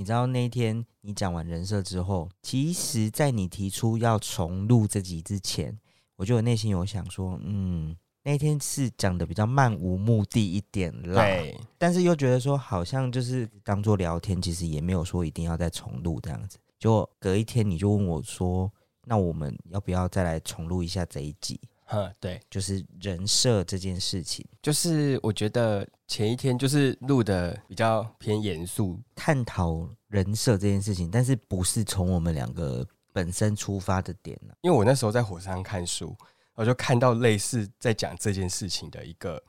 你知道那一天你讲完人设之后，其实，在你提出要重录这集之前，我就有内心有想说，嗯，那天是讲的比较漫无目的一点啦。对。但是又觉得说，好像就是当做聊天，其实也没有说一定要再重录这样子。就隔一天，你就问我说，那我们要不要再来重录一下这一集？嗯，对，就是人设这件事情，就是我觉得前一天就是录的比较偏严肃，探讨人设这件事情，但是不是从我们两个本身出发的点呢？因为我那时候在火车上看书，我就看到类似在讲这件事情的一个。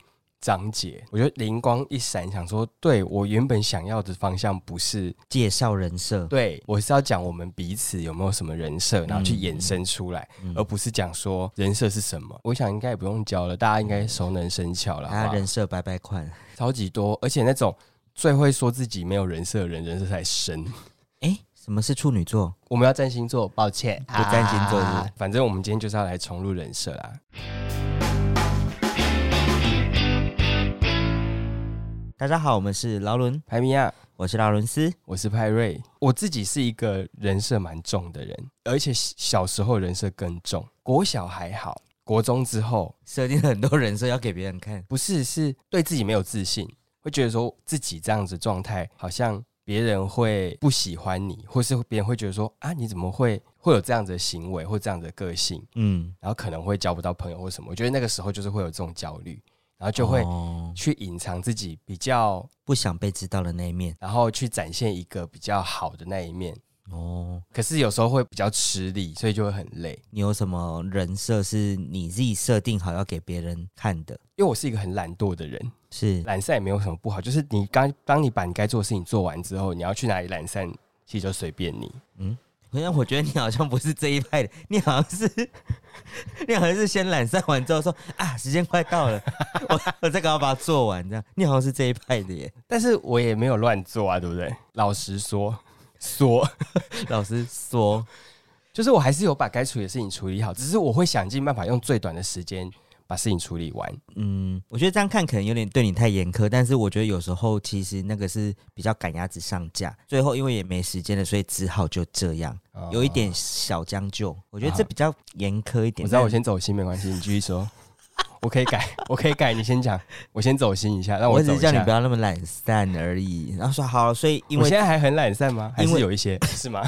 章节，我觉得灵光一闪，想说，对，我原本想要的方向不是介绍人设，对，我是要讲我们彼此有没有什么人设，然后去衍生出来，嗯、而不是讲说人设是什么。我想应该也不用教了，大家应该熟能生巧了。他人设白白款，超级多，而且那种最会说自己没有人设的人，人设才深。哎、欸，什么是处女座？我们要占星座，抱歉，不占星座是是、啊。反正我们今天就是要来重入人设啦。大家好，我们是劳伦派米亚，我是劳伦斯，我是派瑞。我自己是一个人设蛮重的人，而且小时候人设更重。国小还好，国中之后设定了很多人设要给别人看，不是，是对自己没有自信，会觉得说自己这样子状态好像别人会不喜欢你，或是别人会觉得说啊，你怎么会会有这样子的行为或这样子的个性？嗯，然后可能会交不到朋友或什么。我觉得那个时候就是会有这种焦虑。然后就会去隐藏自己比较不想被知道的那一面，然后去展现一个比较好的那一面。哦，可是有时候会比较吃力，所以就会很累。你有什么人设是你自己设定好要给别人看的？因为我是一个很懒惰的人，是懒散也没有什么不好。就是你刚当你把你该做的事情做完之后，你要去哪里懒散，其实就随便你。嗯。好像我觉得你好像不是这一派的，你好像是，你好像是先懒散完之后说啊，时间快到了，我我再赶快把它做完，这样。你好像是这一派的耶，但是我也没有乱做啊，对不对？老实说，说，老实说，就是我还是有把该处理的事情处理好，只是我会想尽办法用最短的时间。把事情处理完，嗯，我觉得这样看可能有点对你太严苛，但是我觉得有时候其实那个是比较赶鸭子上架，最后因为也没时间了，所以只好就这样，哦、有一点小将就。我觉得这比较严苛一点。我知道我先走心没关系，你继续说，我可以改，我可以改，你先讲，我先走心一下，让我只是叫你不要那么懒散而已。然后说好，所以因为我现在还很懒散吗？还是有一些是吗？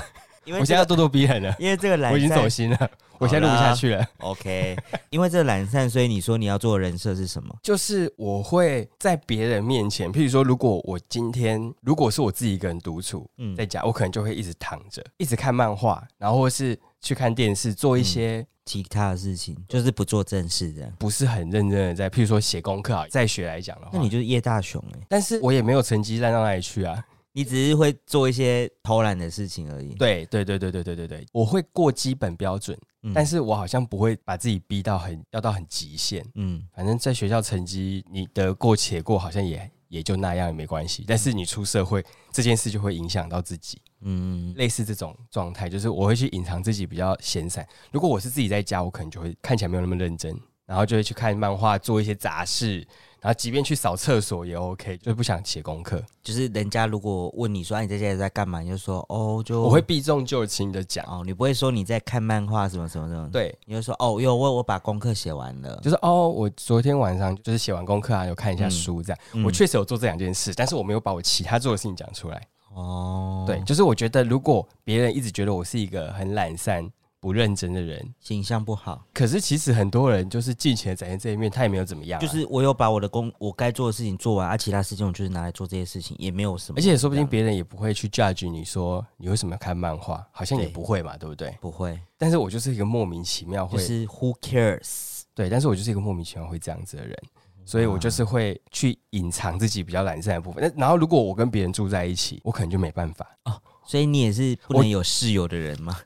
因为、这个、我现在要咄咄逼人了，因为这个懒散我已经走心了，我现在录不下去了。OK，因为这个懒散，所以你说你要做的人设是什么？就是我会在别人面前，譬如说，如果我今天如果是我自己一个人独处，嗯，在家，我可能就会一直躺着，一直看漫画，然后或是去看电视，做一些、嗯、其他的事情，就是不做正事的，不是很认真的在，譬如说写功课啊，在学来讲的话，那你就是叶大雄哎、欸，但是我也没有成绩烂到哪里去啊。你只是会做一些偷懒的事情而已。对对对对对对对对，我会过基本标准，嗯、但是我好像不会把自己逼到很要到很极限。嗯，反正在学校成绩你得过且过，好像也也就那样也没关系。但是你出社会这件事就会影响到自己。嗯，类似这种状态，就是我会去隐藏自己比较闲散。如果我是自己在家，我可能就会看起来没有那么认真，然后就会去看漫画，做一些杂事。然后，即便去扫厕所也 OK，就是不想写功课。就是人家如果问你说、啊、你在家在干嘛，你就说哦，就我会避重就轻的讲哦，你不会说你在看漫画什么什么什么。对，你就说哦，哟，我我把功课写完了。就是哦，我昨天晚上就是写完功课啊，有看一下书这样。嗯、我确实有做这两件事，但是我没有把我其他做的事情讲出来。哦，对，就是我觉得如果别人一直觉得我是一个很懒散。不认真的人，形象不好。可是其实很多人就是尽情的展现这一面，他也没有怎么样、啊。就是我有把我的工，我该做的事情做完，而、啊、其他事情我就是拿来做这些事情，也没有什么。而且说不定别人也不会去 judge 你说你为什么要看漫画，好像也不会嘛，对，对不对？不会。但是我就是一个莫名其妙会，就是 who cares？对，但是我就是一个莫名其妙会这样子的人，所以我就是会去隐藏自己比较懒散的部分。那然后如果我跟别人住在一起，我可能就没办法哦。所以你也是不能有室友的人吗？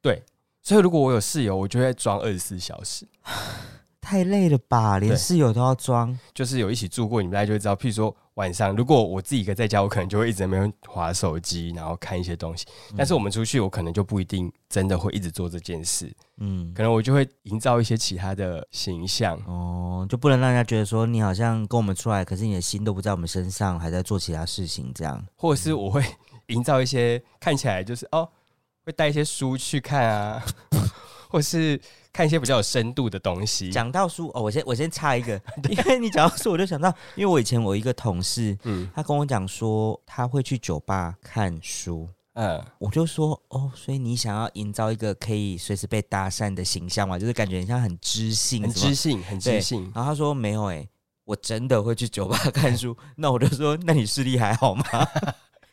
对。所以，如果我有室友，我就会装二十四小时，太累了吧？连室友都要装，就是有一起住过，你们大家就会知道。譬如说晚上，如果我自己一个在家，我可能就会一直在那边划手机，然后看一些东西。但是我们出去，我可能就不一定真的会一直做这件事。嗯，可能我就会营造一些其他的形象哦，就不能让人家觉得说你好像跟我们出来，可是你的心都不在我们身上，还在做其他事情这样。或者是我会。营造一些看起来就是哦，会带一些书去看啊，或是看一些比较有深度的东西。讲到书哦，我先我先插一个，因为你讲到书，我就想到，因为我以前我一个同事，嗯，他跟我讲说他会去酒吧看书。嗯，我就说哦，所以你想要营造一个可以随时被搭讪的形象嘛？就是感觉你像很知性，很知性，很知性。然后他说没有哎、欸，我真的会去酒吧看书。那我就说，那你视力还好吗？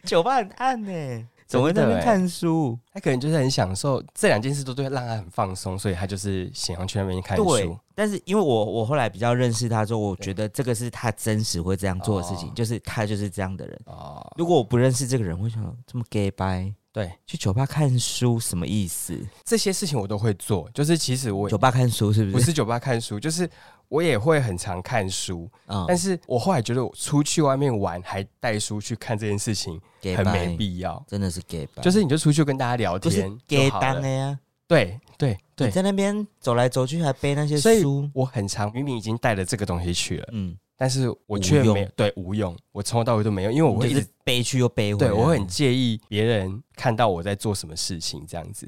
酒吧很暗呢、欸。总会在那边看书，他可能就是很享受这两件事，都对让他很放松，所以他就是想要去那边看书。但是因为我我后来比较认识他之后，我觉得这个是他真实会这样做的事情，就是他就是这样的人。哦，如果我不认识这个人，会想这么 gay 掰。对，去酒吧看书什么意思？这些事情我都会做。就是其实我酒吧看书是不是？不是酒吧看书，就是我也会很常看书。嗯，但是我后来觉得，我出去外面玩还带书去看这件事情很没必要，真的是 gay。就是你就出去跟大家聊天，gay 当的呀。对对对，你在那边走来走去还背那些书，我很常明明已经带了这个东西去了，嗯。但是我却没有对无用，我从头到尾都没有，因为我会一直背去又背回来。对，我会很介意别人看到我在做什么事情这样子，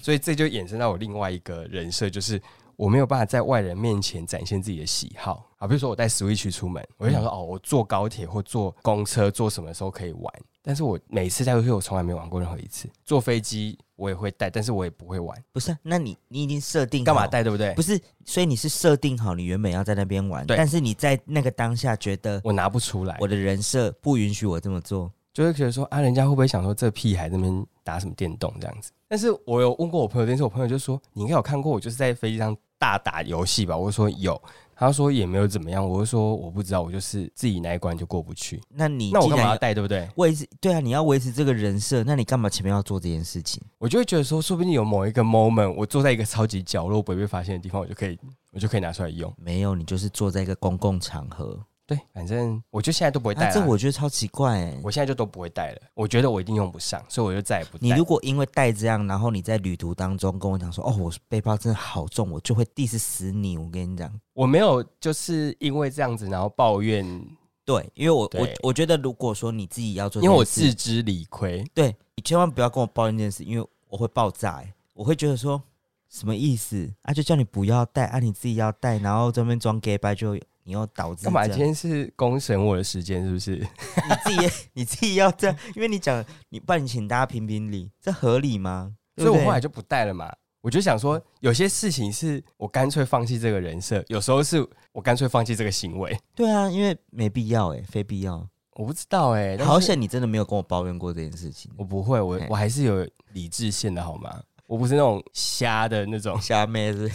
所以这就衍生到我另外一个人设，就是我没有办法在外人面前展现自己的喜好啊。比如说我带 Switch 出门，我就想说哦，我坐高铁或坐公车坐什么时候可以玩。但是我每次带出去，我从来没玩过任何一次。坐飞机我也会带，但是我也不会玩。不是，那你你已经设定干嘛带，对不对？不是，所以你是设定好你原本要在那边玩，但是你在那个当下觉得我拿不出来，我的人设不允许我这么做，就会觉得说啊，人家会不会想说这屁孩在那边打什么电动这样子？但是我有问过我朋友，但是我朋友就说你应该有看过我就是在飞机上大打游戏吧？我说有。他说也没有怎么样，我就说我不知道，我就是自己那一关就过不去。那你那我干嘛要带，对不对？维持对啊，你要维持这个人设，那你干嘛前面要做这件事情？我就会觉得说，说不定有某一个 moment，我坐在一个超级角落不会被发现的地方，我就可以，我就可以拿出来用。没有，你就是坐在一个公共场合。对，反正我就现在都不会带了。这我觉得超奇怪哎！我现在就都不会带了。我觉得我一定用不上，所以我就再也不带。你如果因为带这样，然后你在旅途当中跟我讲说：“哦，我背包真的好重”，我就会 diss 死你。我跟你讲，我没有就是因为这样子然后抱怨。对，因为我我我觉得如果说你自己要做，因为我自知理亏。对，你千万不要跟我抱怨这件事，因为我会爆炸。我会觉得说什么意思啊？就叫你不要带啊，你自己要带，然后这边装 gay 掰就。你又导致干嘛？今天是公审我的时间，是不是？你自己你自己要这样，因为你讲你不然你请大家评评理，这合理吗？所以我后来就不带了嘛。我就想说，有些事情是我干脆放弃这个人设，有时候是我干脆放弃这个行为。对啊，因为没必要哎、欸，非必要。我不知道哎、欸，好险你真的没有跟我抱怨过这件事情。我不会，我我还是有理智线的好吗？我不是那种瞎的那种瞎妹子。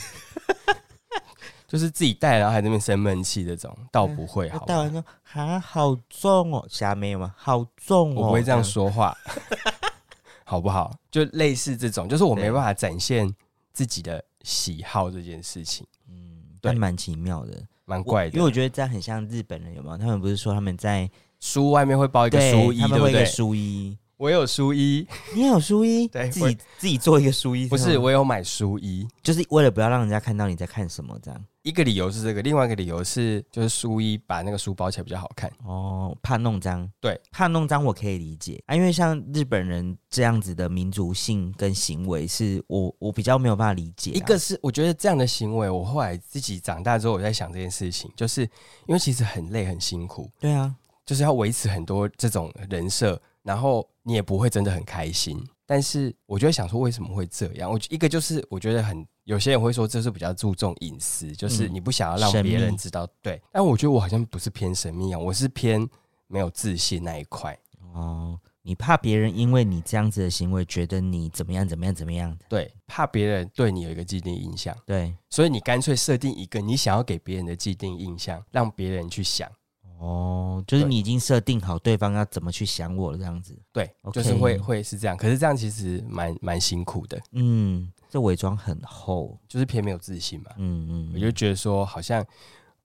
就是自己带，然后还在那边生闷气这种，倒不会好。带完说啊，好重哦，下面有吗？好重哦，我不会这样说话，好不好？就类似这种，就是我没办法展现自己的喜好这件事情。嗯，对，蛮奇妙的，蛮怪的。因为我觉得这样很像日本人，有没有？他们不是说他们在书外面会包一个书衣，对不对？书衣。我有书衣，你也有书衣，对，自己自己做一个书衣，不是，我有买书衣，就是为了不要让人家看到你在看什么，这样。一个理由是这个，另外一个理由是，就是书衣把那个书包起来比较好看哦，怕弄脏。对，怕弄脏我可以理解啊，因为像日本人这样子的民族性跟行为，是我我比较没有办法理解。一个是我觉得这样的行为，我后来自己长大之后，我在想这件事情，就是因为其实很累很辛苦，对啊，就是要维持很多这种人设。然后你也不会真的很开心，但是我就会想说，为什么会这样？我一个就是我觉得很有些人会说这是比较注重隐私，就是你不想要让别人知道。对，但我觉得我好像不是偏神秘啊，我是偏没有自信那一块。哦，你怕别人因为你这样子的行为，觉得你怎么样怎么样怎么样？对，怕别人对你有一个既定印象。对，所以你干脆设定一个你想要给别人的既定印象，让别人去想。哦，就是你已经设定好对方要怎么去想我了，这样子。对，okay、就是会会是这样。可是这样其实蛮蛮辛苦的。嗯，这伪装很厚，就是偏没有自信嘛。嗯嗯，我就觉得说，好像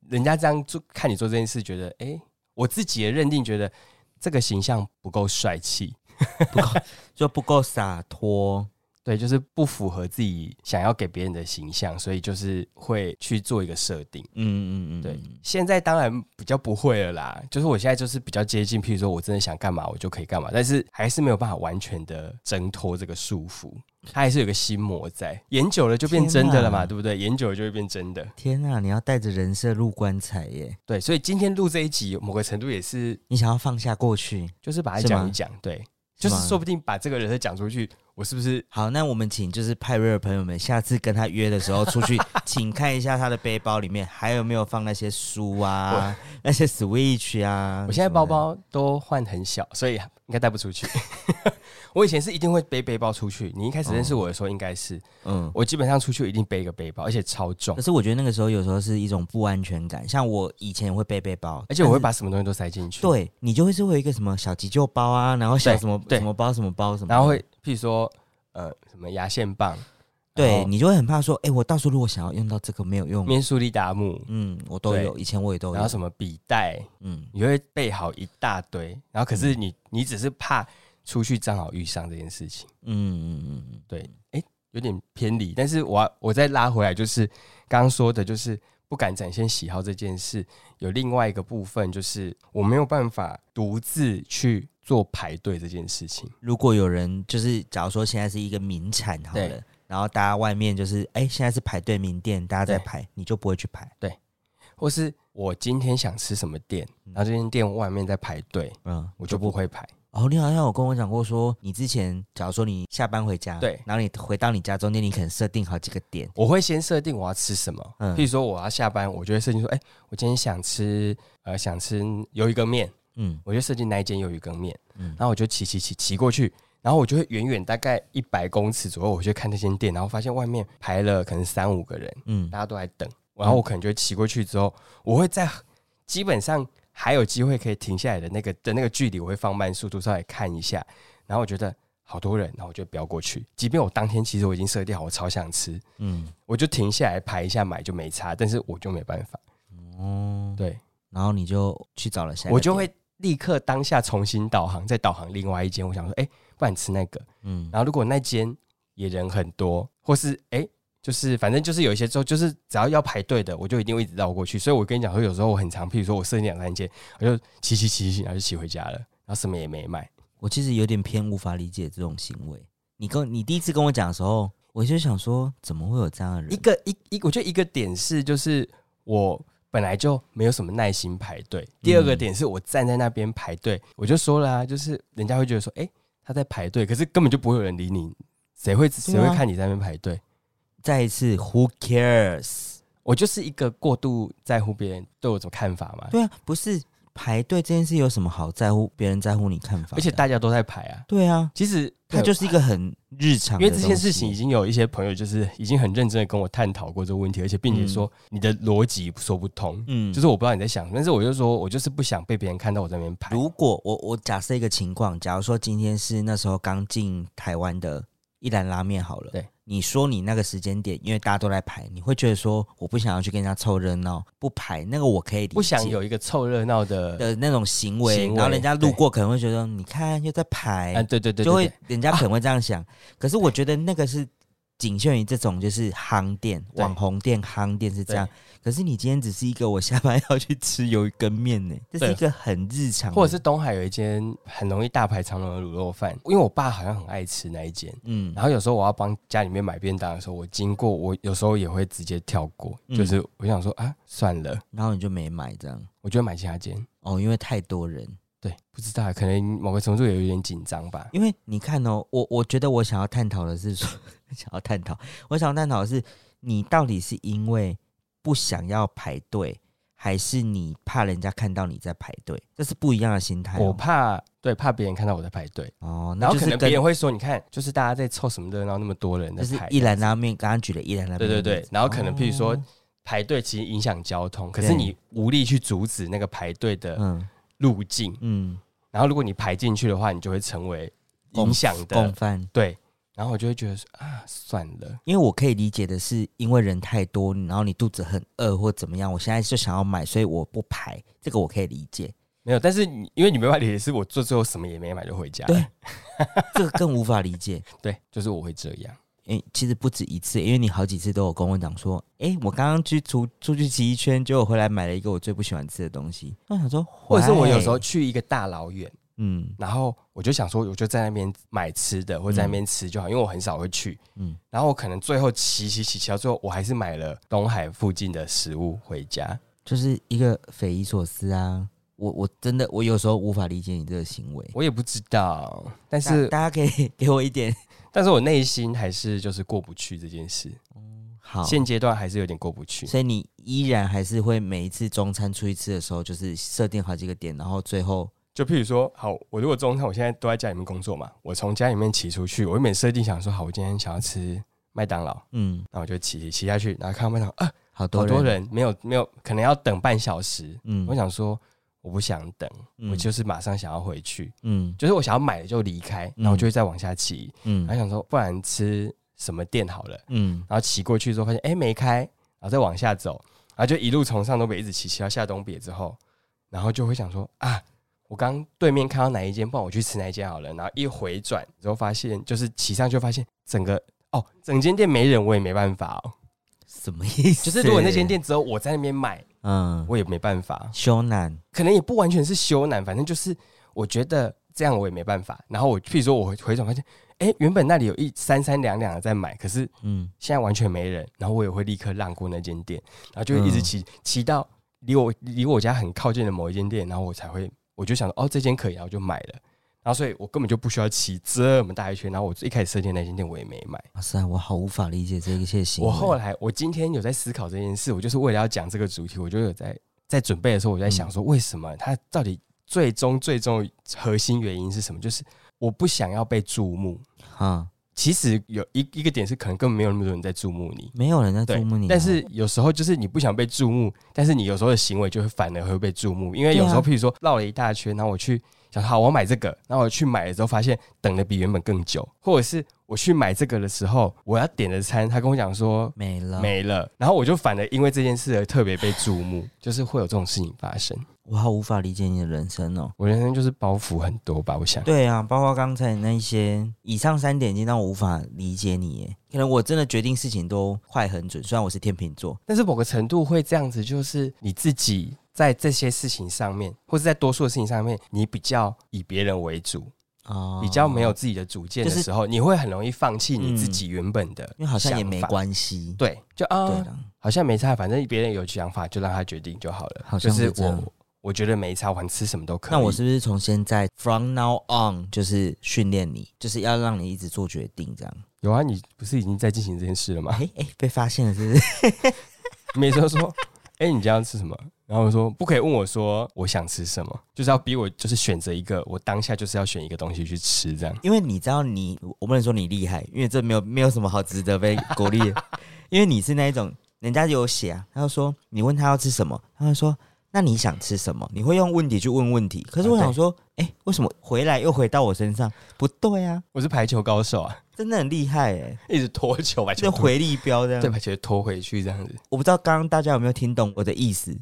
人家这样做，看你做这件事，觉得哎、欸，我自己的认定，觉得这个形象不够帅气，不够就不够洒脱。对，就是不符合自己想要给别人的形象，所以就是会去做一个设定。嗯嗯嗯，对。现在当然比较不会了啦，就是我现在就是比较接近，譬如说我真的想干嘛，我就可以干嘛，但是还是没有办法完全的挣脱这个束缚，他还是有个心魔在。演久了就变真的了嘛，对不对？演久了就会变真的。天啊，你要带着人设入棺材耶？对，所以今天录这一集，某个程度也是你想要放下过去，就是把它讲一讲，对，就是说不定把这个人设讲出去。我是不是好？那我们请就是派瑞尔朋友们，下次跟他约的时候出去，请看一下他的背包里面还有没有放那些书啊，那些 Switch 啊。我现在包包都换很小，所以应该带不出去。我以前是一定会背背包出去。你一开始认识我的时候，应该是嗯，我基本上出去一定背一个背包，而且超重。可是我觉得那个时候有时候是一种不安全感。像我以前会背背包，而且我会把什么东西都塞进去。对，你就会是会有一个什么小急救包啊，然后小什么什么包什么包什么，然后会。譬如说，呃，什么牙线棒，对你就会很怕说，哎、欸，我到时候如果想要用到这个没有用，面速力达木，嗯，我都有，以前我也都有。然后什么笔袋，嗯，你会备好一大堆，然后可是你你只是怕出去正好遇上这件事情，嗯嗯嗯嗯，对，哎、欸，有点偏离，但是我我再拉回来，就是刚刚说的，就是不敢展现喜好这件事，有另外一个部分，就是我没有办法独自去。做排队这件事情，如果有人就是，假如说现在是一个名产好了，对然后大家外面就是，哎、欸，现在是排队名店，大家在排，你就不会去排，对。或是我今天想吃什么店，然后这间店外面在排队，嗯，我就不会排。哦，你好像有跟我讲过说，你之前假如说你下班回家，对，然后你回到你家中间，你可能设定好几个点，我会先设定我要吃什么，嗯，譬如说我要下班，我就会设定说，哎、欸，我今天想吃，呃，想吃鱿鱼羹面。嗯，我就设计那一间鱿鱼羹面，嗯，然后我就骑骑骑骑过去，然后我就会远远大概一百公尺左右，我去看那间店，然后发现外面排了可能三五个人，嗯，大家都在等，然后我可能就会骑过去之后，我会在基本上还有机会可以停下来的那个的那个距离，我会放慢速度稍微看一下，然后我觉得好多人，然后我就飙过去，即便我当天其实我已经设定好，我超想吃，嗯，我就停下来排一下买就没差，但是我就没办法，哦，对，然后你就去找了下，我就会。立刻当下重新导航，再导航另外一间。我想说，哎、欸，不然吃那个。嗯，然后如果那间也人很多，或是哎、欸，就是反正就是有一些之后，就是只要要排队的，我就一定会一直绕过去。所以我跟你讲说，有时候我很常，譬如说我设定两三间，我就骑骑骑骑，然后就骑回家了，然后什么也没买。我其实有点偏无法理解这种行为。你跟你第一次跟我讲的时候，我就想说，怎么会有这样的人？一个一一，我觉得一个点是，就是我。本来就没有什么耐心排队。第二个点是我站在那边排队，嗯、我就说了啊，就是人家会觉得说，哎、欸，他在排队，可是根本就不会有人理你，谁会谁会看你在那边排队？再一次，Who cares？我就是一个过度在乎别人对我怎么看法嘛。对啊，不是。排队这件事有什么好在乎？别人在乎你看法，而且大家都在排啊。对啊，其实它就是一个很日常的。因为这件事情已经有一些朋友就是已经很认真的跟我探讨过这个问题，而且并且说你的逻辑说不通。嗯，就是我不知道你在想，但是我就说我就是不想被别人看到我在那边排。如果我我假设一个情况，假如说今天是那时候刚进台湾的一兰拉面好了，对。你说你那个时间点，因为大家都在排，你会觉得说我不想要去跟人家凑热闹，不排那个我可以理解，不想有一个凑热闹的的那种行为，行为然后人家路过可能会觉得对你看又在排，啊对对对，对，就会人家可能会这样想，啊、可是我觉得那个是。仅限于这种就是夯店、网红店、夯店是这样。可是你今天只是一个我下班要去吃鱿鱼羹面呢，这是一个很日常。或者是东海有一间很容易大排长龙的卤肉饭，因为我爸好像很爱吃那一间。嗯，然后有时候我要帮家里面买便当的时候，我经过，我有时候也会直接跳过，嗯、就是我想说啊，算了，然后你就没买这样。我就买其他间哦，因为太多人。对，不知道，可能某个程度也有点紧张吧。因为你看哦，我我觉得我想要探讨的是说，想要探讨，我想要探讨的是，你到底是因为不想要排队，还是你怕人家看到你在排队？这是不一样的心态哦。我怕，对，怕别人看到我在排队哦。然后可能别人会说，你看，就是大家在凑什么热闹，那么多人在排。就是一兰拉面，刚刚举了一兰拉面。对对对，然后可能譬如说排队其实影响交通，可是你无力去阻止那个排队的。嗯。路径，嗯，然后如果你排进去的话，你就会成为影响的共犯，对。然后我就会觉得说啊，算了，因为我可以理解的是，因为人太多，然后你肚子很饿或怎么样，我现在就想要买，所以我不排，这个我可以理解。没有，但是你因为你没办法理解，是我做最后什么也没买就回家。对，这个更无法理解。对，就是我会这样。诶，其实不止一次，因为你好几次都有跟我讲说，诶，我刚刚去出出去骑一圈，结果回来买了一个我最不喜欢吃的东西。我想说，或者是我有时候去一个大老远，嗯，然后我就想说，我就在那边买吃的，或者在那边吃就好，因为我很少会去，嗯，然后我可能最后骑骑骑骑到最后，我还是买了东海附近的食物回家，就是一个匪夷所思啊。我我真的我有时候无法理解你这个行为，我也不知道，但是大家可以给我一点。但是我内心还是就是过不去这件事。嗯，好，现阶段还是有点过不去。所以你依然还是会每一次中餐出去吃的时候，就是设定好几个点，然后最后就譬如说，好，我如果中餐我现在都在家里面工作嘛，我从家里面骑出去，我每设定想说，好，我今天想要吃麦当劳，嗯，那我就骑骑下去，然后看到麦当劳啊，好多好多人，没有没有，可能要等半小时，嗯，我想说。我不想等，嗯、我就是马上想要回去，嗯，就是我想要买了就离开，然后我就会再往下骑，嗯，然后想说不然吃什么店好了，嗯，然后骑过去之后发现哎、欸、没开，然后再往下走，然后就一路从上东北一直骑骑到下东北之后，然后就会想说啊，我刚对面看到哪一间，不然我去吃哪一间好了，然后一回转之后发现就是骑上就发现整个哦整间店没人，我也没办法哦，什么意思？就是如果那间店只有我在那边买。嗯，我也没办法，羞难，可能也不完全是羞难，反正就是我觉得这样我也没办法。然后我，譬如说我回转发现，哎、欸，原本那里有一三三两两的在买，可是嗯，现在完全没人。然后我也会立刻让过那间店，然后就会一直骑骑、嗯、到离我离我家很靠近的某一间店，然后我才会我就想说，哦，这间可以，然后就买了。然后，所以我根本就不需要骑这么大一圈。然后，我一开始设定那间店，我也没买。哇塞，我好无法理解这一切行为。我后来，我今天有在思考这件事。我就是为了要讲这个主题，我就有在在准备的时候，我在想说，为什么它到底最终最终核心原因是什么？就是我不想要被注目。啊，其实有一一个点是，可能根本没有那么多人在注目你，没有人在注目你。但是有时候就是你不想被注目，但是你有时候的行为就会反而会被注目，因为有时候，譬如说绕了一大圈，然后我去。想好，我买这个，然后我去买了之后，发现等的比原本更久，或者是我去买这个的时候，我要点的餐，他跟我讲说没了没了，然后我就反而因为这件事而特别被注目，就是会有这种事情发生。我好无法理解你的人生哦，我人生就是包袱很多吧，我想。对啊，包括刚才那些以上三点，已经让我无法理解你耶。可能我真的决定事情都快很准，虽然我是天秤座，但是某个程度会这样子，就是你自己。在这些事情上面，或者在多数的事情上面，你比较以别人为主，哦，比较没有自己的主见的时候，就是、你会很容易放弃你自己原本的、嗯，因为好像也没关系，对，就啊，哦、好像没差，反正别人有想法就让他决定就好了。好像是我，我觉得没差，我吃什么都可以。那我是不是从现在 from now on 就是训练你，就是要让你一直做决定这样？有啊，你不是已经在进行这件事了吗？哎哎，被发现了是不是？每次都说，哎，你今天要吃什么？然后我说不可以问我说我想吃什么，就是要逼我就是选择一个，我当下就是要选一个东西去吃这样。因为你知道你，我不能说你厉害，因为这没有没有什么好值得被鼓励。因为你是那一种，人家有写啊，他就说你问他要吃什么，他会说那你想吃什么？你会用问题去问问题。可是我想说，哎、啊，为什么回来又回到我身上？不对啊，我是排球高手啊。真的很厉害哎，一直拖球把球，就回力标这样，对，把球拖回去这样子。我不知道刚刚大家有没有听懂我的意思，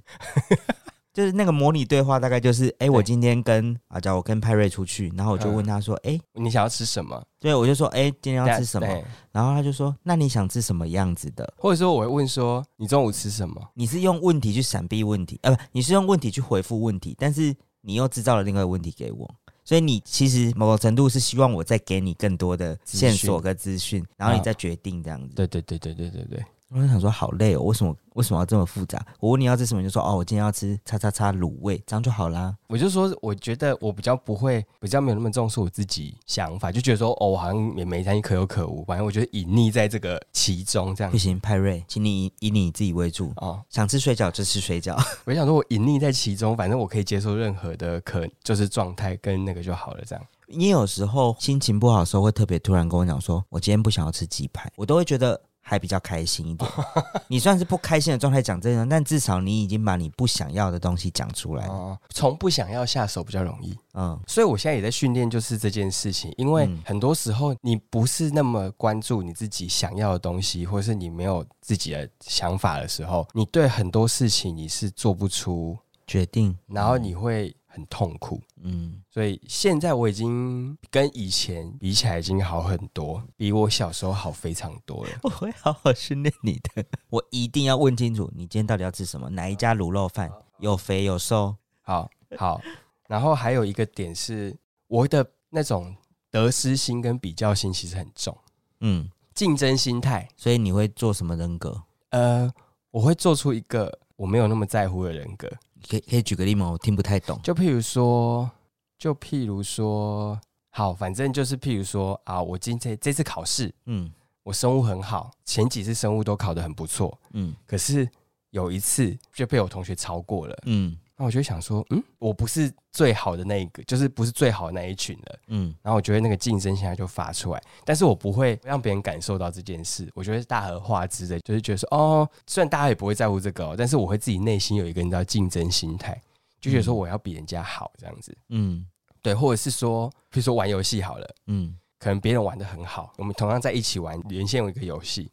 就是那个模拟对话大概就是，哎，我今天跟啊，叫我跟派瑞出去，然后我就问他说，哎，你想要吃什么？对，我就说，哎，今天要吃什么？然后他就说，那你想吃什么样子的？或者说我会问说，你中午吃什么？你是用问题去闪避问题，呃，不，你是用问题去回复问题，但是你又制造了另外一个问题给我。所以你其实某个程度是希望我再给你更多的线索跟资讯，然后你再决定这样子。对对对对对对对。我就想说好累哦，为什么为什么要这么复杂？我问你要吃什么，你就说哦，我今天要吃叉叉叉卤味，这样就好啦。我就说，我觉得我比较不会，比较没有那么重视我自己想法，就觉得说哦，我好像也没餐可有可无，反正我觉得隐匿在这个其中这样。不行，派瑞，请你以你自己为主哦。想吃水饺就吃水饺。我想说，我隐匿在其中，反正我可以接受任何的可就是状态跟那个就好了，这样。你有时候心情不好的时候，会特别突然跟我讲说，我今天不想要吃鸡排，我都会觉得。还比较开心一点，你算是不开心的状态讲这个，但至少你已经把你不想要的东西讲出来了。从不想要下手比较容易，嗯，所以我现在也在训练，就是这件事情。因为很多时候你不是那么关注你自己想要的东西，或者是你没有自己的想法的时候，你对很多事情你是做不出决定，然后你会。很痛苦。嗯，所以现在我已经跟以前比起来已经好很多，比我小时候好非常多了。我会好好训练你的，我一定要问清楚，你今天到底要吃什么？哪一家卤肉饭？有肥有瘦？好好。然后还有一个点是，我的那种得失心跟比较心其实很重。嗯，竞争心态。所以你会做什么人格？呃，我会做出一个我没有那么在乎的人格。可以可以举个例吗？我听不太懂。就譬如说，就譬如说，好，反正就是譬如说啊，我今天这次考试，嗯，我生物很好，前几次生物都考得很不错，嗯，可是有一次就被我同学超过了，嗯。那我就想说，嗯，我不是最好的那一个，就是不是最好的那一群了，嗯。然后我觉得那个竞争现在就发出来，但是我不会让别人感受到这件事。我觉得是大而化之的，就是觉得说，哦，虽然大家也不会在乎这个哦，但是我会自己内心有一个你知道竞争心态，就觉得说我要比人家好这样子，嗯，对，或者是说，比如说玩游戏好了，嗯，可能别人玩的很好，我们同样在一起玩，连线有一个游戏，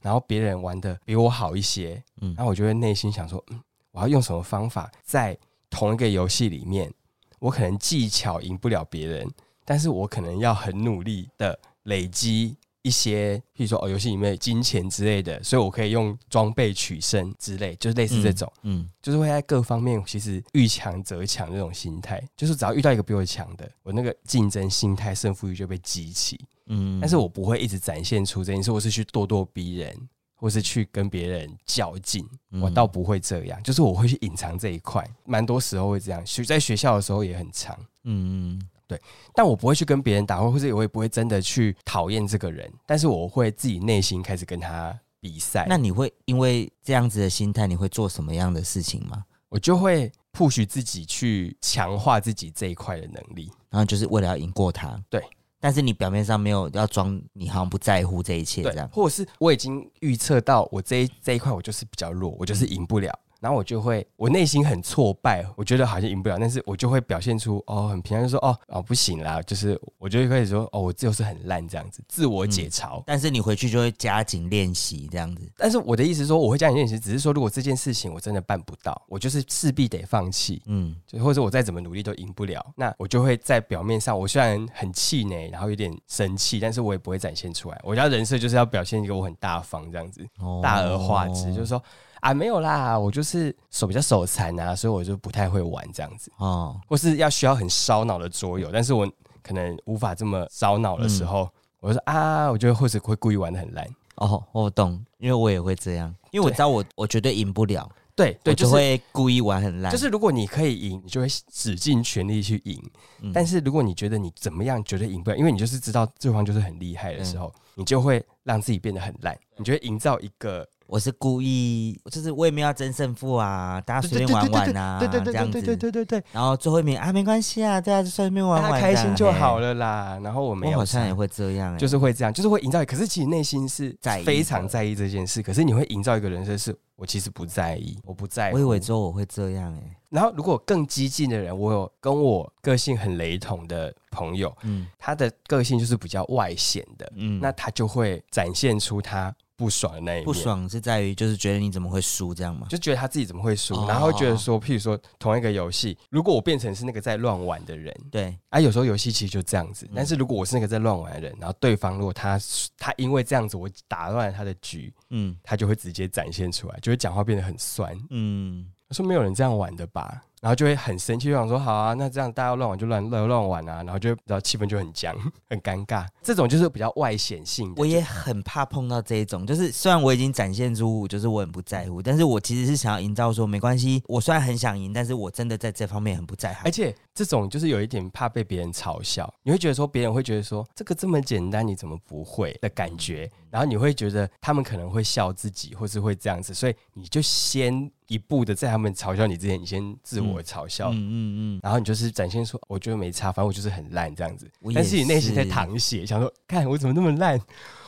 然后别人玩的比我好一些，嗯，然后我就会内心想说，嗯。我要用什么方法在同一个游戏里面，我可能技巧赢不了别人，但是我可能要很努力的累积一些，譬如说哦，游戏里面金钱之类的，所以我可以用装备取胜之类，就是类似这种，嗯，嗯，就是会在各方面其实遇强则强这种心态，就是只要遇到一个比我强的，我那个竞争心态、胜负欲就被激起，嗯，但是我不会一直展现出这件事，我是去咄咄逼人。或是去跟别人较劲，我倒不会这样，嗯、就是我会去隐藏这一块，蛮多时候会这样。学在学校的时候也很长，嗯嗯，对。但我不会去跟别人打，或者我也不会真的去讨厌这个人，但是我会自己内心开始跟他比赛。那你会因为这样子的心态，你会做什么样的事情吗？我就会 push 自己去强化自己这一块的能力，然后就是为了要赢过他。对。但是你表面上没有要装，你好像不在乎这一切这样，或者是我已经预测到我这一这一块我就是比较弱，我就是赢不了。然后我就会，我内心很挫败，我觉得好像赢不了，但是我就会表现出哦，很平安，就说哦哦不行啦，就是我就会开始说哦，我就是很烂这样子，自我解嘲。嗯，但是你回去就会加紧练习这样子。但是我的意思说，我会加紧练习，只是说如果这件事情我真的办不到，我就是势必得放弃，嗯，就或者我再怎么努力都赢不了，那我就会在表面上，我虽然很气馁，然后有点生气，但是我也不会展现出来。我家人设就是要表现一个我很大方这样子，哦，大而化之，就是说。啊，没有啦，我就是手比较手残啊，所以我就不太会玩这样子。哦，或是要需要很烧脑的桌游，但是我可能无法这么烧脑的时候，嗯、我就说啊，我觉得或者会故意玩的很烂。哦，我懂，因为我也会这样，因为我知道我我绝对赢不了，对对，就会故意玩很烂，就是如果你可以赢，你就会使尽全力去赢，嗯、但是如果你觉得你怎么样绝对赢不了，因为你就是知道对方就是很厉害的时候，嗯、你就会让自己变得很烂，你就会营造一个。我是故意，就是我也没有要争胜负啊，大家随便玩玩啊，这样子，对对对对对对。然后最后一名啊，没关系啊，大家就随便玩玩，开心就好了啦。然后我们好像也会这样，就是会这样，就是会营造。可是其实内心是在非常在意这件事，可是你会营造一个人设，是我其实不在意，我不在意。我以为之后我会这样哎。然后如果更激进的人，我有跟我个性很雷同的朋友，嗯，他的个性就是比较外显的，嗯，那他就会展现出他。不爽的那一面，不爽是在于就是觉得你怎么会输这样吗？就觉得他自己怎么会输，哦、然后觉得说，譬如说同一个游戏，如果我变成是那个在乱玩的人，对，啊，有时候游戏其实就这样子。嗯、但是如果我是那个在乱玩的人，然后对方如果他他因为这样子我打乱了他的局，嗯，他就会直接展现出来，就会讲话变得很酸，嗯，他说没有人这样玩的吧。然后就会很生气，就想说好啊，那这样大家乱玩就乱乱乱玩啊，然后就然后气氛就很僵，很尴尬。这种就是比较外显性的。我也很怕碰到这一种，就是虽然我已经展现出就是我很不在乎，但是我其实是想要营造说没关系，我虽然很想赢，但是我真的在这方面很不在乎。而且这种就是有一点怕被别人嘲笑，你会觉得说别人会觉得说这个这么简单你怎么不会的感觉，然后你会觉得他们可能会笑自己，或是会这样子，所以你就先。一步的在他们嘲笑你之前，你先自我嘲笑，嗯嗯嗯，然后你就是展现出我觉得没差，反正我就是很烂这样子，但是你内心在淌血，想说看我怎么那么烂，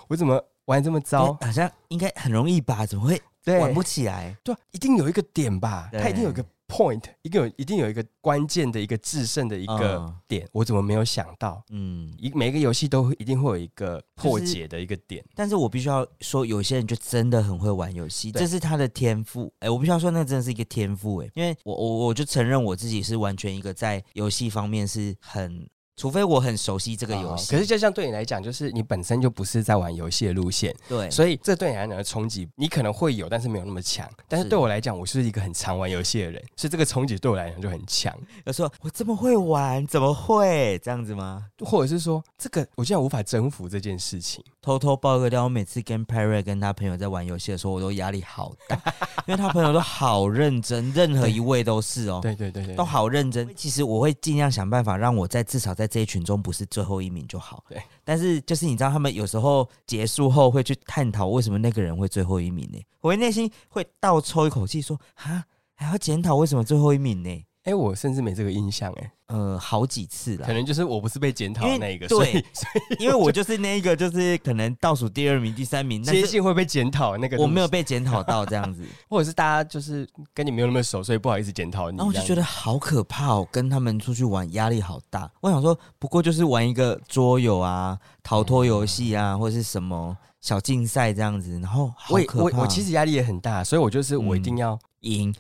我怎么玩这么糟，好像应该很容易吧？怎么会玩不起来？对，一定有一个点吧？他一定有一个 point，一个有一定有一个关键的一个制胜的一个点，嗯、我怎么没有想到？嗯，一每个游戏都一定会有一个破解的一个点。就是、但是我必须要说，有些人就真的很会玩游戏，这是他的天赋。哎、欸，我必须要说，那真的是一个天赋。哎，因为我我我就承认我自己是完全一个在游戏方面是很。除非我很熟悉这个游戏，可是就像对你来讲，就是你本身就不是在玩游戏的路线，对，所以这对你来讲的冲击，你可能会有，但是没有那么强。但是对我来讲，我是一个很常玩游戏的人，所以这个冲击对我来讲就很强。有时候我这么会玩，怎么会这样子吗？或者是说，这个我竟然无法征服这件事情？偷偷爆个料，我每次跟 Perry 跟他朋友在玩游戏的时候，我都压力好大，因为他朋友都好认真，任何一位都是哦，对对对对，都好认真。其实我会尽量想办法让我在至少在这一群中不是最后一名就好。对，但是就是你知道，他们有时候结束后会去探讨为什么那个人会最后一名呢？我会内心会倒抽一口气说：哈，还要检讨为什么最后一名呢？哎，我甚至没这个印象哎。呃，好几次了，可能就是我不是被检讨的那一个，对，因为我就是那一个，就是可能倒数第二名、第三名，接近会被检讨那个，我没有被检讨到这样子，或者是大家就是跟你没有那么熟，所以不好意思检讨你。然后我就觉得好可怕哦，跟他们出去玩压力好大。我想说，不过就是玩一个桌游啊、逃脱游戏啊，或者是什么小竞赛这样子，然后好可怕。我我我其实压力也很大，所以我就是我一定要赢。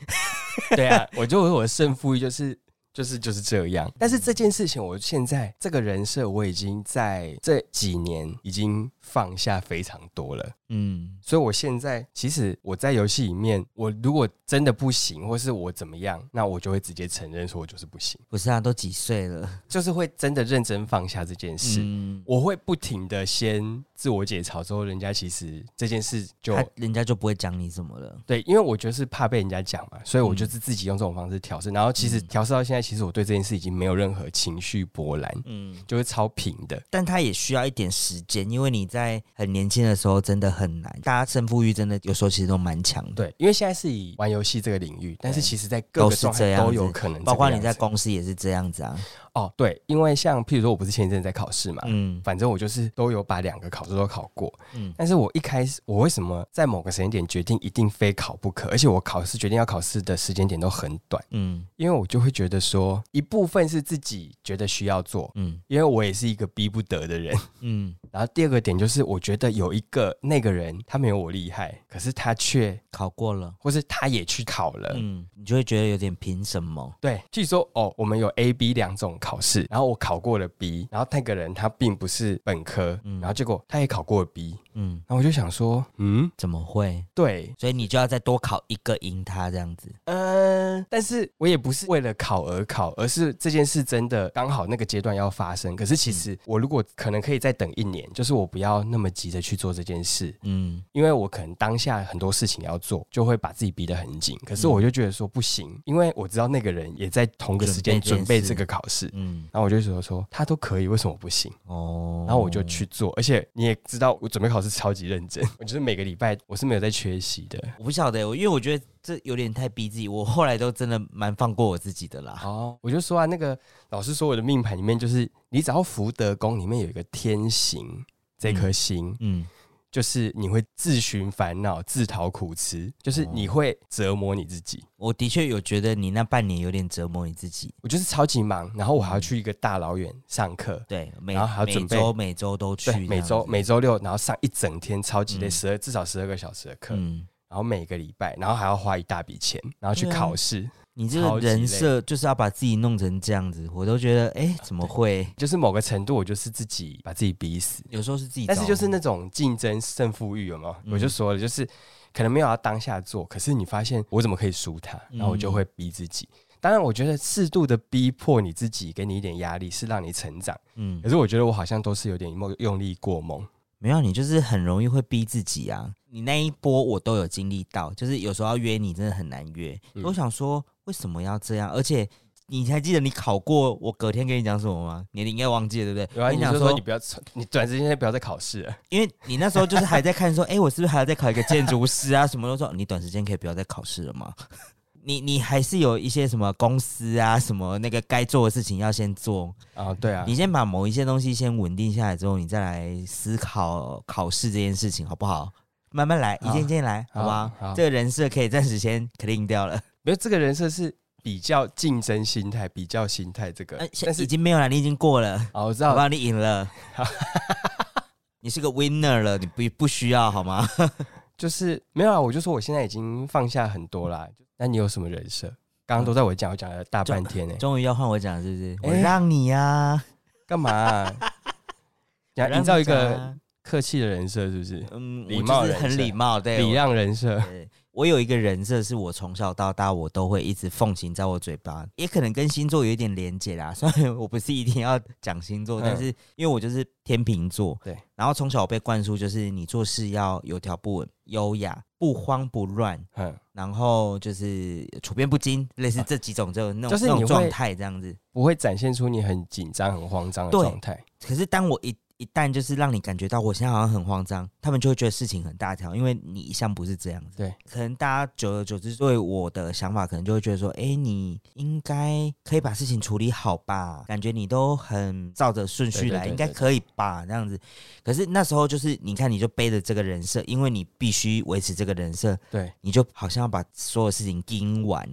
嗯、对啊，我就我的胜负欲就是。就是就是这样，但是这件事情，我现在这个人设，我已经在这几年已经放下非常多了。嗯，所以我现在其实我在游戏里面，我如果真的不行，或是我怎么样，那我就会直接承认说我就是不行。不是啊，都几岁了，就是会真的认真放下这件事。嗯，我会不停的先自我解嘲，之后人家其实这件事就人家就不会讲你什么了。对，因为我觉得是怕被人家讲嘛，所以我就是自己用这种方式调试。然后其实调试到现在，其实我对这件事已经没有任何情绪波澜，嗯，就是超平的。但他也需要一点时间，因为你在很年轻的时候真的很难，大家胜负欲真的有时候其实都蛮强的。对，因为现在是以玩游戏这个领域，但是其实在各个状态都有可能，包括你在公司也是这样子啊。哦，对，因为像譬如说，我不是前一阵在考试嘛，嗯，反正我就是都有把两个考试都考过，嗯，但是我一开始，我为什么在某个时间点决定一定非考不可，而且我考试决定要考试的时间点都很短，嗯，因为我就会觉得说，一部分是自己觉得需要做，嗯，因为我也是一个逼不得的人，嗯，然后第二个点就是，我觉得有一个那个人他没有我厉害，可是他却考过了，或是他也去考了，嗯，你就会觉得有点凭什么？对，据说哦，我们有 A、B 两种。考试，然后我考过了 B，然后那个人他并不是本科，嗯，然后结果他也考过 B，嗯，然后我就想说，嗯，怎么会？对，所以你就要再多考一个赢他这样子，嗯、呃，但是我也不是为了考而考，而是这件事真的刚好那个阶段要发生。可是其实我如果可能可以再等一年，就是我不要那么急着去做这件事，嗯，因为我可能当下很多事情要做，就会把自己逼得很紧。可是我就觉得说不行，因为我知道那个人也在同个时间准备这个考试。嗯，然后我就觉得说他都可以，为什么不行？哦，然后我就去做，而且你也知道，我准备考试超级认真，我就是每个礼拜我是没有在缺席的。我不晓得，因为我觉得这有点太逼自己，我后来都真的蛮放过我自己的啦。哦，我就说啊，那个老师说我的命盘里面就是，你只要福德宫里面有一个天行这颗星，嗯。嗯就是你会自寻烦恼、自讨苦吃，就是你会折磨你自己。我的确有觉得你那半年有点折磨你自己。我就是超级忙，然后我还要去一个大老远上课，对，然后还要准备每周每周都去，每周每周六，然后上一整天超级累，十二至少十二个小时的课，嗯，然后每个礼拜，然后还要花一大笔钱，然后去考试。你这个人设就是要把自己弄成这样子，我都觉得，哎、欸，怎么会？就是某个程度，我就是自己把自己逼死。有时候是自己，但是就是那种竞争胜负欲，有没有？嗯、我就说了，就是可能没有要当下做，可是你发现我怎么可以输他，然后我就会逼自己。嗯、当然，我觉得适度的逼迫你自己，给你一点压力，是让你成长。嗯，可是我觉得我好像都是有点用力过猛。没有，你就是很容易会逼自己啊。你那一波我都有经历到，就是有时候要约你真的很难约。嗯、我想说。为什么要这样？而且你还记得你考过，我隔天跟你讲什么吗？你应该忘记了，对不对？有啊，你讲说你不要，你短时间内不要再考试了，因为你那时候就是还在看说，哎、欸，我是不是还要再考一个建筑师啊？什么都说，你短时间可以不要再考试了吗？你你还是有一些什么公司啊，什么那个该做的事情要先做啊？对啊，你先把某一些东西先稳定下来之后，你再来思考考试这件事情，好不好？慢慢来，一件一件来，好，好吧？好好，这个人设可以暂时先 clean 掉了。没有这个人设是比较竞争心态，比较心态这个，但是已经没有了，你已经过了。哦，我知道，我帮你赢了。你是个 winner 了，你不不需要好吗？就是没有啊，我就说我现在已经放下很多啦。那你有什么人设？刚刚都在我讲，我讲了大半天呢。终于要换我讲是不是？我让你呀，干嘛？想营造一个客气的人设是不是？嗯，礼貌，很礼貌，对，礼让人设。我有一个人设，是我从小到大我都会一直奉行在我嘴巴，也可能跟星座有一点连结啦。虽然我不是一定要讲星座，但是因为我就是天秤座，对。然后从小我被灌输就是你做事要有条不紊、优雅、不慌不乱，嗯。然后就是处变不惊，类似这几种就那种那种状态这样子，不会展现出你很紧张、很慌张的状态。可是当我一一旦就是让你感觉到我现在好像很慌张，他们就会觉得事情很大条，因为你一向不是这样子。对，可能大家久而久之对我的想法，可能就会觉得说，哎、欸，你应该可以把事情处理好吧？感觉你都很照着顺序来，应该可以吧？这样子。可是那时候就是，你看，你就背着这个人设，因为你必须维持这个人设，对，你就好像要把所有事情盯完，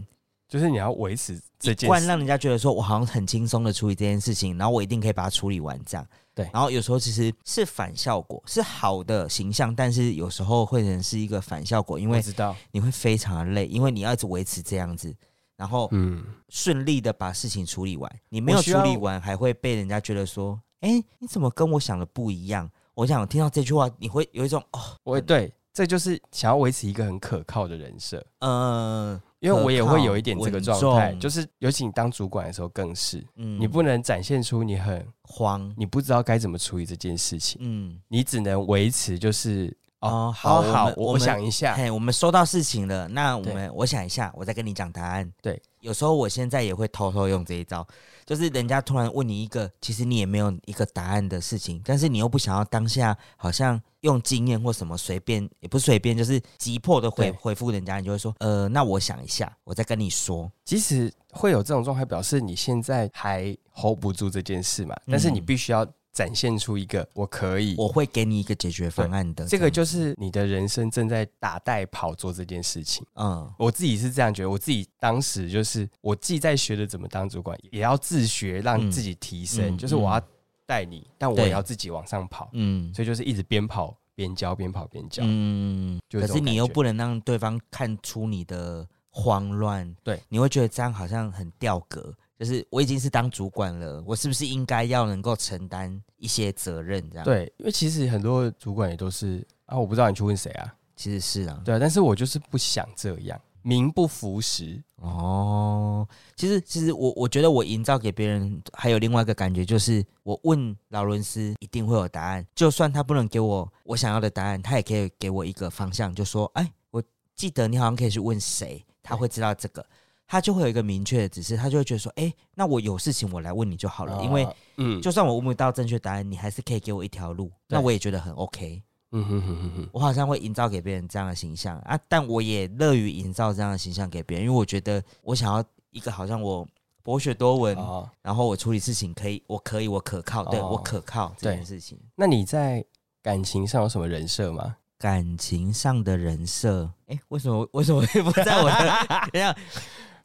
就是你要维持这件事，一贯让人家觉得说我好像很轻松的处理这件事情，然后我一定可以把它处理完，这样。对，然后有时候其实是反效果，是好的形象，但是有时候会成是一个反效果，因为知道你会非常的累，因为你要一直维持这样子，然后嗯，顺利的把事情处理完，你没有处理完，还会被人家觉得说，哎，你怎么跟我想的不一样？我想听到这句话，你会有一种哦，我对，这就是想要维持一个很可靠的人设，嗯。因为我也会有一点这个状态，就是尤其你当主管的时候更是，嗯，你不能展现出你很慌，你不知道该怎么处理这件事情，嗯，你只能维持就是哦，好好，我我想一下，嘿，我们收到事情了，那我们我想一下，我再跟你讲答案。对，有时候我现在也会偷偷用这一招，就是人家突然问你一个其实你也没有一个答案的事情，但是你又不想要当下好像。用经验或什么随便也不随便，就是急迫的回回复人家，你就会说，呃，那我想一下，我再跟你说。即使会有这种状态，表示你现在还 hold 不住这件事嘛？但是你必须要展现出一个我可以，我会给你一个解决方案的。这个就是你的人生正在打带跑做这件事情。嗯，我自己是这样觉得，我自己当时就是我既在学着怎么当主管，也要自学让自己提升，就是我要。带你，但我也要自己往上跑，嗯，所以就是一直边跑边教，边跑边教，嗯，可是你又不能让对方看出你的慌乱，对，你会觉得这样好像很掉格，就是我已经是当主管了，我是不是应该要能够承担一些责任？这样对，因为其实很多主管也都是啊，我不知道你去问谁啊，其实是啊，对啊，但是我就是不想这样。名不符实哦，其实其实我我觉得我营造给别人还有另外一个感觉，就是我问劳伦斯一定会有答案，就算他不能给我我想要的答案，他也可以给我一个方向，就说哎，我记得你好像可以去问谁，他会知道这个，他就会有一个明确的指示，他就会觉得说，哎，那我有事情我来问你就好了，因为嗯，就算我问不到正确答案，你还是可以给我一条路，那我也觉得很 OK。嗯哼哼哼哼，我好像会营造给别人这样的形象啊，但我也乐于营造这样的形象给别人，因为我觉得我想要一个好像我博学多闻，哦、然后我处理事情可以，我可以，我可靠，对、哦、我可靠这件事情。那你在感情上有什么人设吗？感情上的人设，哎，为什么为什么会不在我的？这样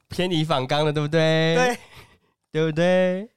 偏离反纲了，对不对？对，对不对？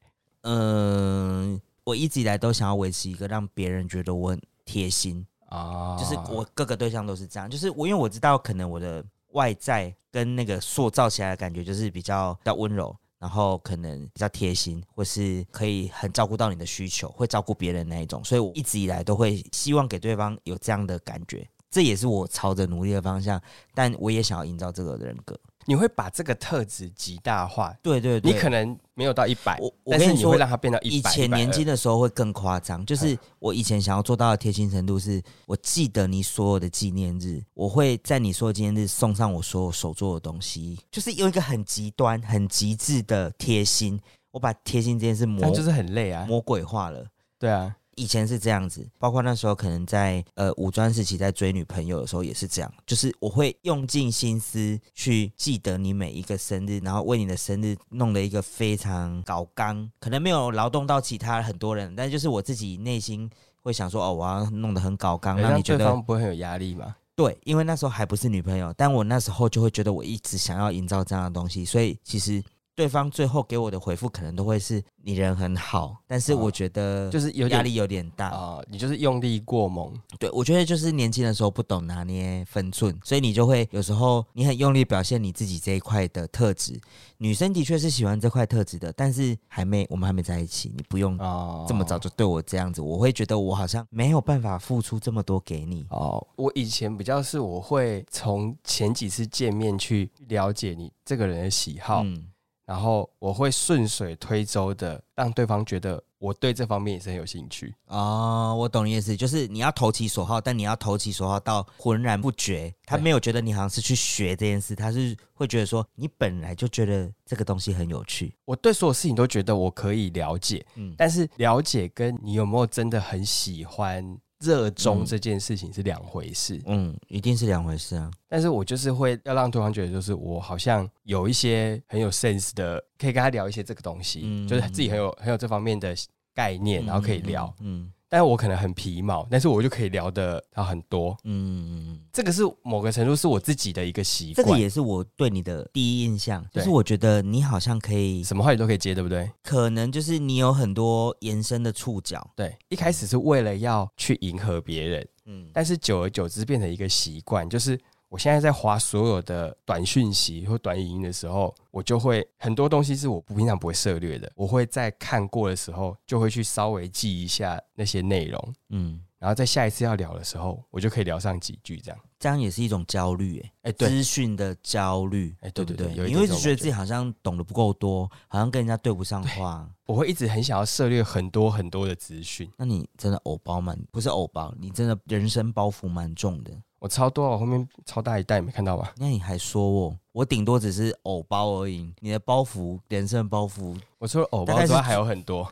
嗯，我一直以来都想要维持一个让别人觉得我很贴心。啊，就是我各个对象都是这样，就是我因为我知道可能我的外在跟那个塑造起来的感觉就是比较比较温柔，然后可能比较贴心，或是可以很照顾到你的需求，会照顾别人那一种，所以我一直以来都会希望给对方有这样的感觉，这也是我朝着努力的方向，但我也想要营造这个人格。你会把这个特质极大化，对对对，你可能没有到一百，我但是你会让它变到一百。以前年轻的时候会更夸张，就是我以前想要做到的贴心程度是，我记得你所有的纪念日，我会在你所有纪念日送上我所有手做的东西，就是用一个很极端、很极致的贴心，我把贴心这件事魔就是很累啊，魔鬼化了，对啊。以前是这样子，包括那时候可能在呃五专时期在追女朋友的时候也是这样，就是我会用尽心思去记得你每一个生日，然后为你的生日弄了一个非常搞刚，可能没有劳动到其他很多人，但就是我自己内心会想说哦，我要弄得很搞刚，让你觉得不会很有压力吗？对，因为那时候还不是女朋友，但我那时候就会觉得我一直想要营造这样的东西，所以其实。对方最后给我的回复可能都会是你人很好，但是我觉得就是有压力有点大啊，你就是用力过猛。对，我觉得就是年轻的时候不懂拿捏分寸，所以你就会有时候你很用力表现你自己这一块的特质。女生的确是喜欢这块特质的，但是还没我们还没在一起，你不用这么早就对我这样子，我会觉得我好像没有办法付出这么多给你。哦，我以前比较是我会从前几次见面去了解你这个人的喜好。嗯然后我会顺水推舟的让对方觉得我对这方面也是很有兴趣哦，我懂你意思，就是你要投其所好，但你要投其所好到浑然不觉。他没有觉得你好像是去学这件事，他是会觉得说你本来就觉得这个东西很有趣。我对所有事情都觉得我可以了解，嗯，但是了解跟你有没有真的很喜欢。热衷这件事情是两回事，嗯，一定是两回事啊。但是我就是会要让对方觉得，就是我好像有一些很有 sense 的，可以跟他聊一些这个东西，嗯，就是自己很有很有这方面的概念，然后可以聊，嗯。嗯但是我可能很皮毛，但是我就可以聊得到很多。嗯，这个是某个程度是我自己的一个习惯。这个也是我对你的第一印象，就是我觉得你好像可以什么话你都可以接，对不对？可能就是你有很多延伸的触角。对，一开始是为了要去迎合别人，嗯，但是久而久之变成一个习惯，就是。我现在在划所有的短讯息或短语音的时候，我就会很多东西是我不平常不会涉猎的，我会在看过的时候就会去稍微记一下那些内容，嗯，然后在下一次要聊的时候，我就可以聊上几句这样。这样也是一种焦虑，哎，对，资讯的焦虑，哎，对对对，因为一直觉得自己好像懂得不够多，好像跟人家对不上话。我会一直很想要涉猎很多很多的资讯。那你真的偶包蛮，不是偶包，你真的人生包袱蛮重的。我超多，我后面超大一袋，没看到吧？那你还说我，我顶多只是偶包而已。你的包袱，人生包袱，我除了偶包之外还有很多，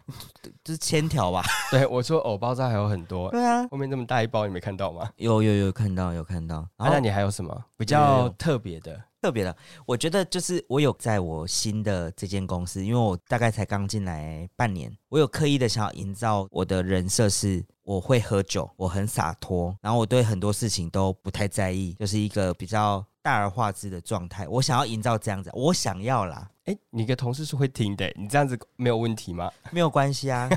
就是千条吧？对，我除了偶包之外还有很多。对啊，后面这么大一包，你没看到吗？有有有看到，有看到。啊，那你还有什么比较特别的？特别的，我觉得就是我有在我新的这间公司，因为我大概才刚进来半年，我有刻意的想要营造我的人设是，我会喝酒，我很洒脱，然后我对很多事情都不太在意，就是一个比较大而化之的状态。我想要营造这样子，我想要啦。哎，你的同事是会听的，你这样子没有问题吗？没有关系啊，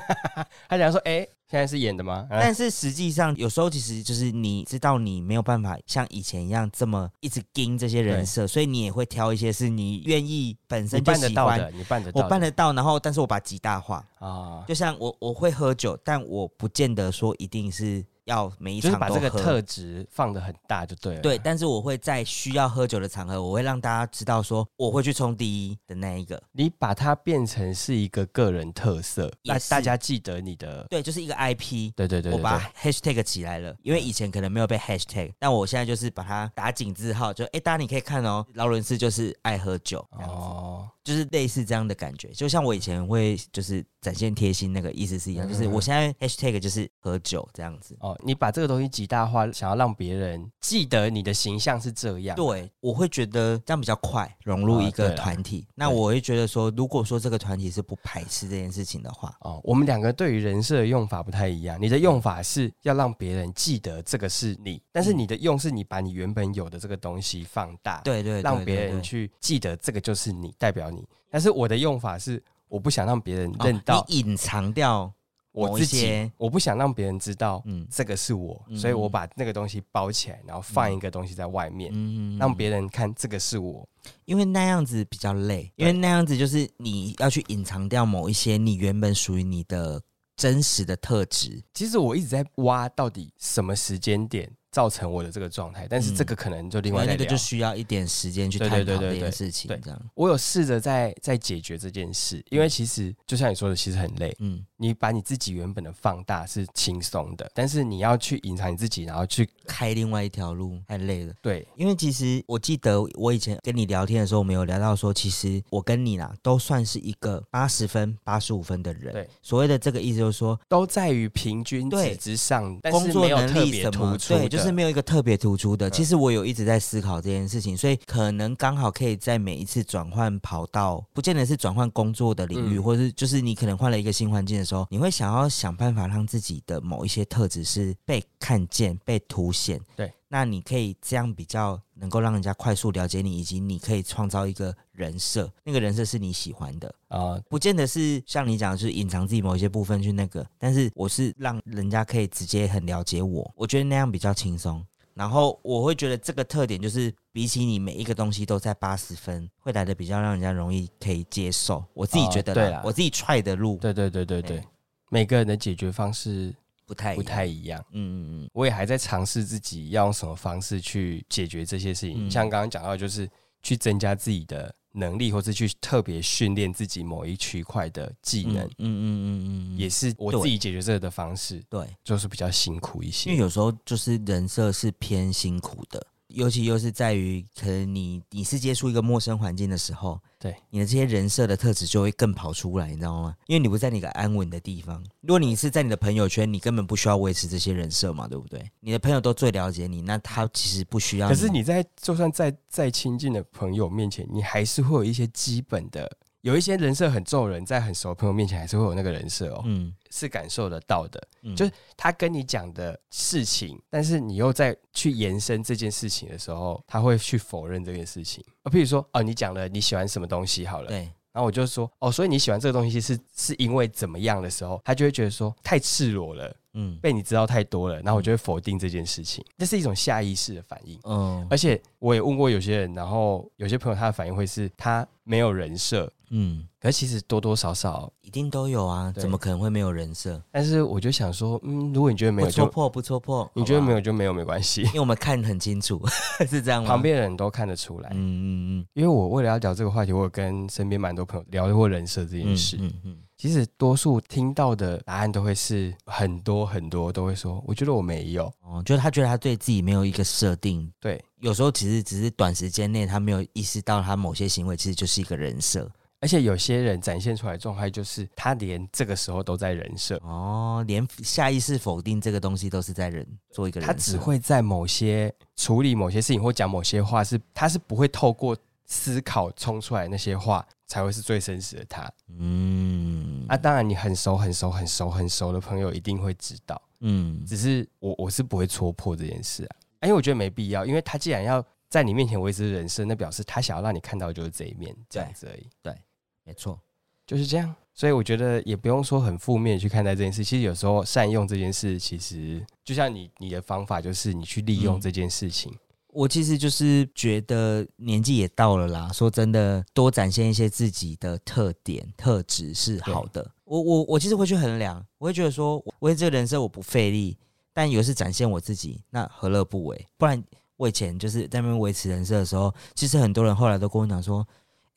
他讲说，哎。现在是演的吗？但是实际上，有时候其实就是你知道你没有办法像以前一样这么一直盯这些人设，所以你也会挑一些是你愿意本身就喜欢，你办得到的，你办得到，我办得到。然后，但是我把极大化啊，就像我我会喝酒，但我不见得说一定是。要每一场把这个特质放的很大就对了。对，但是我会在需要喝酒的场合，我会让大家知道说我会去冲第一的那一个。你把它变成是一个个人特色，那大家记得你的。对，就是一个 IP。对对对，我把 hashtag 起来了，因为以前可能没有被 hashtag，但我现在就是把它打井字号，就哎，大家你可以看哦，劳伦斯就是爱喝酒这样子。哦。就是类似这样的感觉，就像我以前会就是展现贴心那个意思是一样，就是我现在 hashtag 就是喝酒这样子。哦，你把这个东西极大化，想要让别人记得你的形象是这样。对，我会觉得这样比较快融入一个团体。那我会觉得说，如果说这个团体是不排斥这件事情的话，哦，我们两个对于人设的用法不太一样。你的用法是要让别人记得这个是你，但是你的用是你把你原本有的这个东西放大，对对，让别人去记得这个就是你，代表你。但是我的用法是，我不想让别人认到，哦、你隐藏掉我自己，我不想让别人知道，嗯，这个是我，嗯、所以我把那个东西包起来，然后放一个东西在外面，嗯，让别人看这个是我，因为那样子比较累，因为那样子就是你要去隐藏掉某一些你原本属于你的真实的特质。其实我一直在挖，到底什么时间点造成我的这个状态，但是这个可能就另外、嗯、那个就需要一点时间去探讨这件事情。这样，我有试着在在解决这件事，因为其实就像你说的，其实很累。嗯，你把你自己原本的放大是轻松的，但是你要去隐藏你自己，然后去开另外一条路，太累了。对，因为其实我记得我以前跟你聊天的时候，我们有聊到说，其实我跟你啦都算是一个八十分、八十五分的人。对，所谓的这个意思就是说，都在于平均值之上，但是没有特别突出的。是没有一个特别突出的。其实我有一直在思考这件事情，所以可能刚好可以在每一次转换跑道，不见得是转换工作的领域，或者是就是你可能换了一个新环境的时候，你会想要想办法让自己的某一些特质是被看见、被凸显。对。那你可以这样比较能够让人家快速了解你，以及你可以创造一个人设，那个人设是你喜欢的啊，不见得是像你讲的，就是隐藏自己某一些部分去那个，但是我是让人家可以直接很了解我，我觉得那样比较轻松。然后我会觉得这个特点就是比起你每一个东西都在八十分，会来的比较让人家容易可以接受。我自己觉得，对啦，我自己踹的路，对对对对对，每个人的解决方式。不太不太一样，嗯嗯嗯，我也还在尝试自己要用什么方式去解决这些事情。嗯、像刚刚讲到，就是去增加自己的能力，或是去特别训练自己某一区块的技能，嗯嗯嗯嗯，也是我自己解决这个的方式。对，就是比较辛苦一些，因为有时候就是人设是偏辛苦的。尤其又是在于，可能你你是接触一个陌生环境的时候，对你的这些人设的特质就会更跑出来，你知道吗？因为你不在那个安稳的地方。如果你是在你的朋友圈，你根本不需要维持这些人设嘛，对不对？你的朋友都最了解你，那他其实不需要。可是你在就算在再亲近的朋友面前，你还是会有一些基本的。有一些人设很重人，在很熟的朋友面前还是会有那个人设哦，嗯，是感受得到的，嗯，就是他跟你讲的事情，但是你又在去延伸这件事情的时候，他会去否认这件事情。啊，譬如说，哦，你讲了你喜欢什么东西好了，对，然后我就说，哦，所以你喜欢这个东西是是因为怎么样的时候，他就会觉得说太赤裸了，嗯，被你知道太多了，然后我就会否定这件事情，这是一种下意识的反应，嗯，而且我也问过有些人，然后有些朋友他的反应会是他没有人设。嗯，可是其实多多少少一定都有啊，怎么可能会没有人设？但是我就想说，嗯，如果你觉得没有，不戳破，不戳破，你觉得没有就没有，没关系，因为我们看很清楚，是这样吗？旁边的人都看得出来。嗯嗯嗯。因为我为了要聊这个话题，我有跟身边蛮多朋友聊过人设这件事。嗯嗯。其实多数听到的答案都会是很多很多都会说，我觉得我没有。哦，就是他觉得他对自己没有一个设定。对，有时候其实只是短时间内他没有意识到他某些行为其实就是一个人设。而且有些人展现出来的状态，就是他连这个时候都在人设哦，连下意识否定这个东西都是在人做一个人。他只会在某些处理某些事情或讲某些话是，他是不会透过思考冲出来那些话才会是最真实的他。嗯，啊，当然你很熟很熟很熟很熟的朋友一定会知道。嗯，只是我我是不会戳破这件事啊，因为我觉得没必要，因为他既然要在你面前维持人设，那表示他想要让你看到的就是这一面，这样子而已。对。对没错，就是这样。所以我觉得也不用说很负面去看待这件事。其实有时候善用这件事，其实就像你你的方法，就是你去利用这件事情。嗯，我其实就是觉得年纪也到了啦。说真的，多展现一些自己的特点特质是好的。我我我其实会去衡量，我会觉得说，为这个人设我不费力，但有是展现我自己，那何乐不为？不然我以前就是在那边维持人设的时候，其实很多人后来都跟我讲说。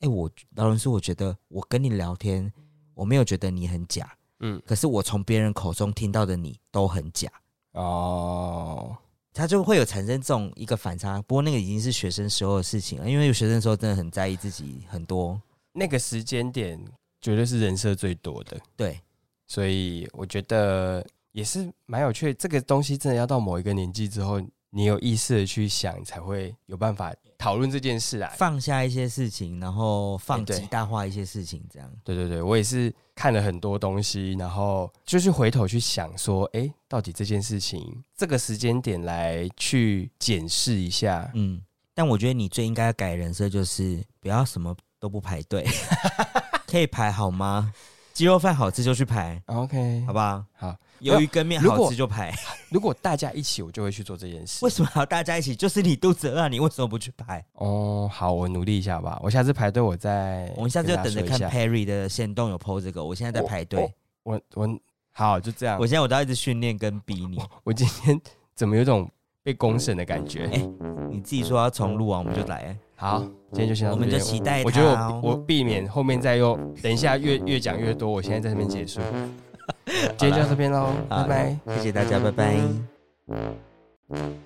哎、欸，我劳伦斯，我觉得我跟你聊天，我没有觉得你很假，嗯，可是我从别人口中听到的你都很假哦，他就会有产生这种一个反差。不过那个已经是学生时候的事情了，因为有学生时候真的很在意自己很多，那个时间点绝对是人设最多的，对，所以我觉得也是蛮有趣的。这个东西真的要到某一个年纪之后，你有意识的去想，才会有办法。讨论这件事啊，放下一些事情，然后放极大化一些事情，这样。对对对，我也是看了很多东西，然后就是回头去想说，哎，到底这件事情这个时间点来去检视一下。嗯，但我觉得你最应该改人设就是不要什么都不排队，可以排好吗？鸡肉饭好吃就去排，OK，好不好？好。鱿鱼羹面好吃就排，如果大家一起，我就会去做这件事。为什么要大家一起？就是你肚子饿，你为什么不去排？哦，好，我努力一下吧。我下次排队，我再。我们下次就等着看 Perry 的限动有 PO 这个。我现在在排队。我我好，就这样。我现在我都要一直训练跟逼你。我今天怎么有种被公审的感觉？哎，你自己说要重录啊，我们就来。好，今天就先到这边。我们就期待。我觉得我我避免后面再又等一下越越讲越多。我现在在这边结束。今天就到这边喽，拜拜，谢谢大家，拜拜。